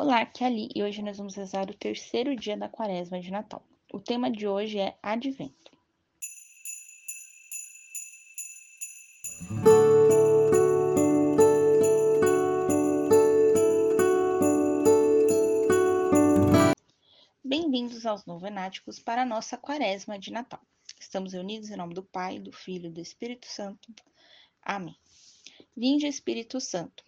Olá, aqui é Ali e hoje nós vamos rezar o terceiro dia da quaresma de Natal. O tema de hoje é Advento. Bem-vindos aos novenáticos para a nossa quaresma de Natal. Estamos reunidos em nome do Pai, do Filho e do Espírito Santo. Amém. Vinde, Espírito Santo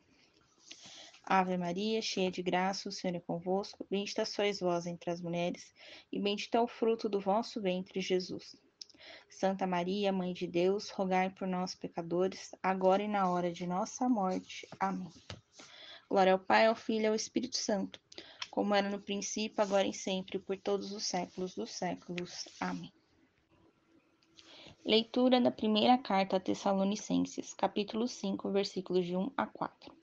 Ave Maria, cheia de graça, o Senhor é convosco. Bendita sois vós entre as mulheres, e bendito é o fruto do vosso ventre, Jesus. Santa Maria, Mãe de Deus, rogai por nós, pecadores, agora e na hora de nossa morte. Amém. Glória ao Pai, ao Filho e ao Espírito Santo, como era no princípio, agora e sempre, por todos os séculos dos séculos. Amém. Leitura da primeira carta a Tessalonicenses, capítulo 5, versículos de 1 a 4.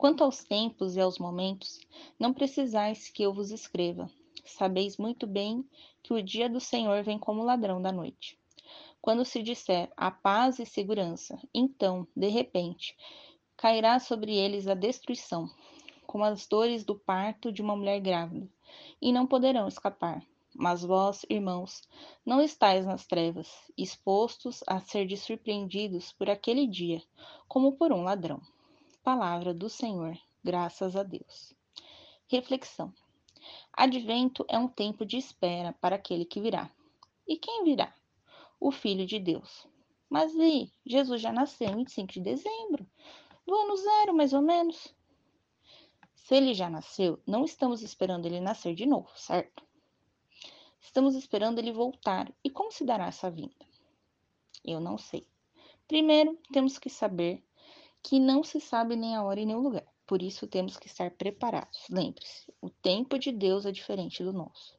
Quanto aos tempos e aos momentos, não precisais que eu vos escreva. Sabeis muito bem que o dia do Senhor vem como ladrão da noite. Quando se disser a paz e segurança, então, de repente, cairá sobre eles a destruição, como as dores do parto de uma mulher grávida, e não poderão escapar. Mas vós, irmãos, não estáis nas trevas, expostos a ser surpreendidos por aquele dia, como por um ladrão. Palavra do Senhor, graças a Deus. Reflexão: Advento é um tempo de espera para aquele que virá. E quem virá? O Filho de Deus. Mas e Jesus já nasceu em 25 de dezembro, do ano zero, mais ou menos. Se ele já nasceu, não estamos esperando ele nascer de novo, certo? Estamos esperando ele voltar. E como se dará essa vinda? Eu não sei. Primeiro, temos que saber que não se sabe nem a hora e nem o lugar. Por isso temos que estar preparados. Lembre-se, o tempo de Deus é diferente do nosso.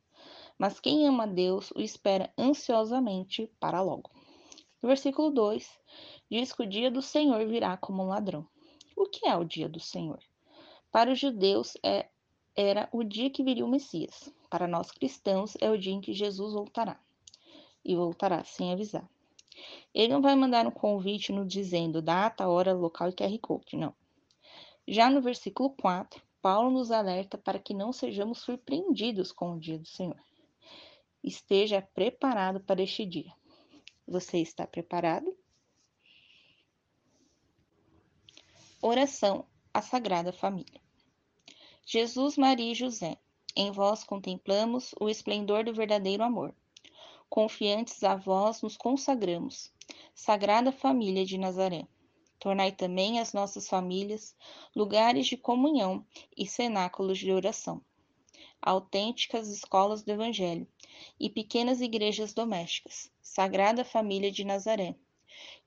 Mas quem ama Deus o espera ansiosamente para logo. No versículo 2, diz que o dia do Senhor virá como um ladrão. O que é o dia do Senhor? Para os judeus é, era o dia que viria o Messias. Para nós cristãos é o dia em que Jesus voltará. E voltará sem avisar. Ele não vai mandar um convite no dizendo data, hora, local e QR Code, não. Já no versículo 4, Paulo nos alerta para que não sejamos surpreendidos com o dia do Senhor. Esteja preparado para este dia. Você está preparado? Oração à Sagrada Família. Jesus, Maria e José, em vós contemplamos o esplendor do verdadeiro amor. Confiantes a vós nos consagramos, Sagrada Família de Nazaré. Tornai também as nossas famílias lugares de comunhão e cenáculos de oração, autênticas escolas do Evangelho e pequenas igrejas domésticas. Sagrada Família de Nazaré.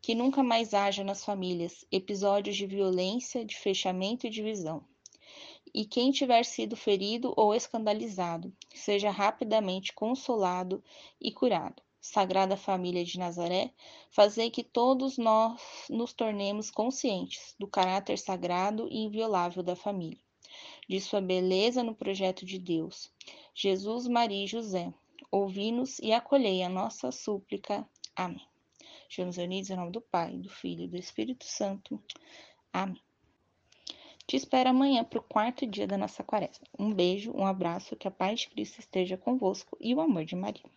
Que nunca mais haja nas famílias episódios de violência, de fechamento e divisão e quem tiver sido ferido ou escandalizado, seja rapidamente consolado e curado. Sagrada Família de Nazaré, fazei que todos nós nos tornemos conscientes do caráter sagrado e inviolável da família, de sua beleza no projeto de Deus. Jesus, Maria e José, ouvi-nos e acolhei a nossa súplica. Amém. Estamos unidos em nome do Pai, do Filho e do Espírito Santo. Amém. Te espero amanhã para o quarto dia da nossa quaresma. Um beijo, um abraço, que a paz de Cristo esteja convosco e o amor de Maria.